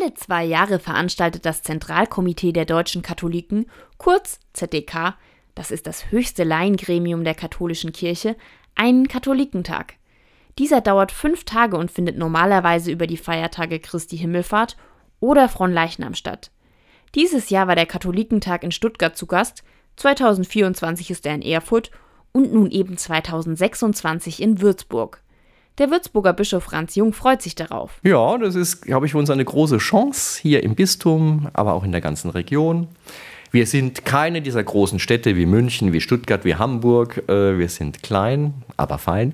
Alle zwei Jahre veranstaltet das Zentralkomitee der deutschen Katholiken, kurz ZDK, das ist das höchste Laiengremium der katholischen Kirche, einen Katholikentag. Dieser dauert fünf Tage und findet normalerweise über die Feiertage Christi Himmelfahrt oder Fronleichnam statt. Dieses Jahr war der Katholikentag in Stuttgart zu Gast, 2024 ist er in Erfurt und nun eben 2026 in Würzburg. Der Würzburger Bischof Franz Jung freut sich darauf. Ja, das ist, glaube ich, für uns eine große Chance hier im Bistum, aber auch in der ganzen Region. Wir sind keine dieser großen Städte wie München, wie Stuttgart, wie Hamburg. Äh, wir sind klein, aber fein.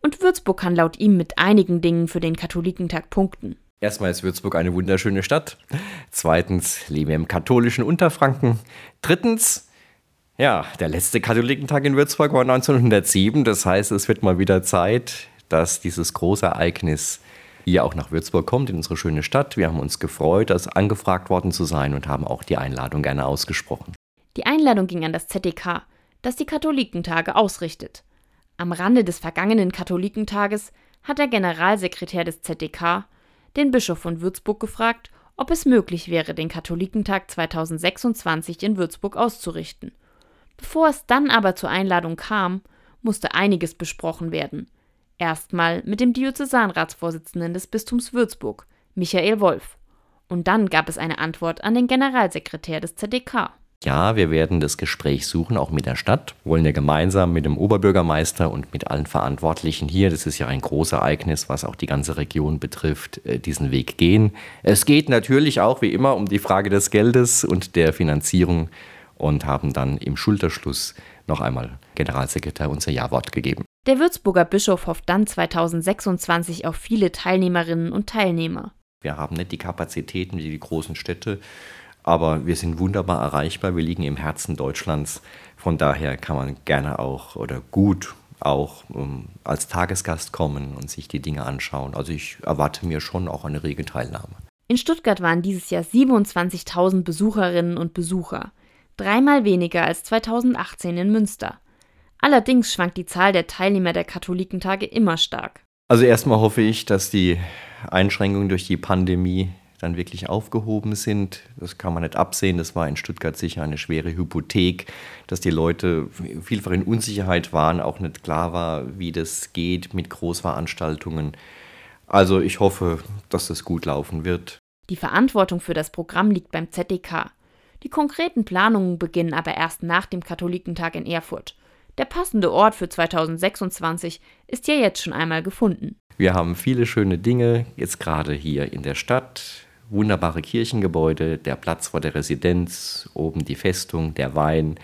Und Würzburg kann laut ihm mit einigen Dingen für den Katholikentag punkten. Erstmal ist Würzburg eine wunderschöne Stadt. Zweitens leben wir im katholischen Unterfranken. Drittens, ja, der letzte Katholikentag in Würzburg war 1907. Das heißt, es wird mal wieder Zeit, dass dieses große Ereignis hier auch nach Würzburg kommt, in unsere schöne Stadt. Wir haben uns gefreut, das angefragt worden zu sein und haben auch die Einladung gerne ausgesprochen. Die Einladung ging an das ZDK, das die Katholikentage ausrichtet. Am Rande des vergangenen Katholikentages hat der Generalsekretär des ZDK den Bischof von Würzburg gefragt, ob es möglich wäre, den Katholikentag 2026 in Würzburg auszurichten. Bevor es dann aber zur Einladung kam, musste einiges besprochen werden. Erstmal mit dem Diözesanratsvorsitzenden des Bistums Würzburg, Michael Wolf. Und dann gab es eine Antwort an den Generalsekretär des ZDK. Ja, wir werden das Gespräch suchen, auch mit der Stadt. Wollen wir gemeinsam mit dem Oberbürgermeister und mit allen Verantwortlichen hier, das ist ja ein großes Ereignis, was auch die ganze Region betrifft, äh, diesen Weg gehen. Es geht natürlich auch wie immer um die Frage des Geldes und der Finanzierung und haben dann im Schulterschluss noch einmal Generalsekretär unser Ja-Wort gegeben. Der Würzburger Bischof hofft dann 2026 auf viele Teilnehmerinnen und Teilnehmer. Wir haben nicht die Kapazitäten wie die großen Städte, aber wir sind wunderbar erreichbar. Wir liegen im Herzen Deutschlands. Von daher kann man gerne auch oder gut auch um, als Tagesgast kommen und sich die Dinge anschauen. Also ich erwarte mir schon auch eine rege Teilnahme. In Stuttgart waren dieses Jahr 27.000 Besucherinnen und Besucher, dreimal weniger als 2018 in Münster. Allerdings schwankt die Zahl der Teilnehmer der Katholikentage immer stark. Also erstmal hoffe ich, dass die Einschränkungen durch die Pandemie dann wirklich aufgehoben sind. Das kann man nicht absehen. Das war in Stuttgart sicher eine schwere Hypothek, dass die Leute vielfach in Unsicherheit waren, auch nicht klar war, wie das geht mit Großveranstaltungen. Also ich hoffe, dass das gut laufen wird. Die Verantwortung für das Programm liegt beim ZDK. Die konkreten Planungen beginnen aber erst nach dem Katholikentag in Erfurt. Der passende Ort für 2026 ist ja jetzt schon einmal gefunden. Wir haben viele schöne Dinge, jetzt gerade hier in der Stadt. Wunderbare Kirchengebäude, der Platz vor der Residenz, oben die Festung, der Wein.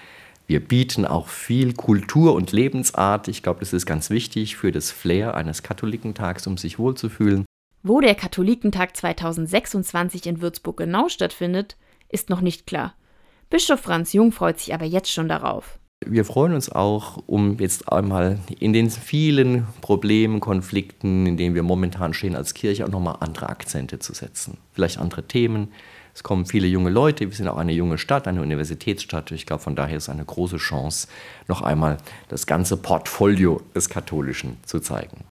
Wir bieten auch viel Kultur und Lebensart. Ich glaube, das ist ganz wichtig für das Flair eines Katholikentags, um sich wohlzufühlen. Wo der Katholikentag 2026 in Würzburg genau stattfindet, ist noch nicht klar. Bischof Franz Jung freut sich aber jetzt schon darauf. Wir freuen uns auch, um jetzt einmal in den vielen Problemen, Konflikten, in denen wir momentan stehen als Kirche, auch nochmal andere Akzente zu setzen. Vielleicht andere Themen. Es kommen viele junge Leute, wir sind auch eine junge Stadt, eine Universitätsstadt. Ich glaube, von daher ist es eine große Chance, noch einmal das ganze Portfolio des Katholischen zu zeigen.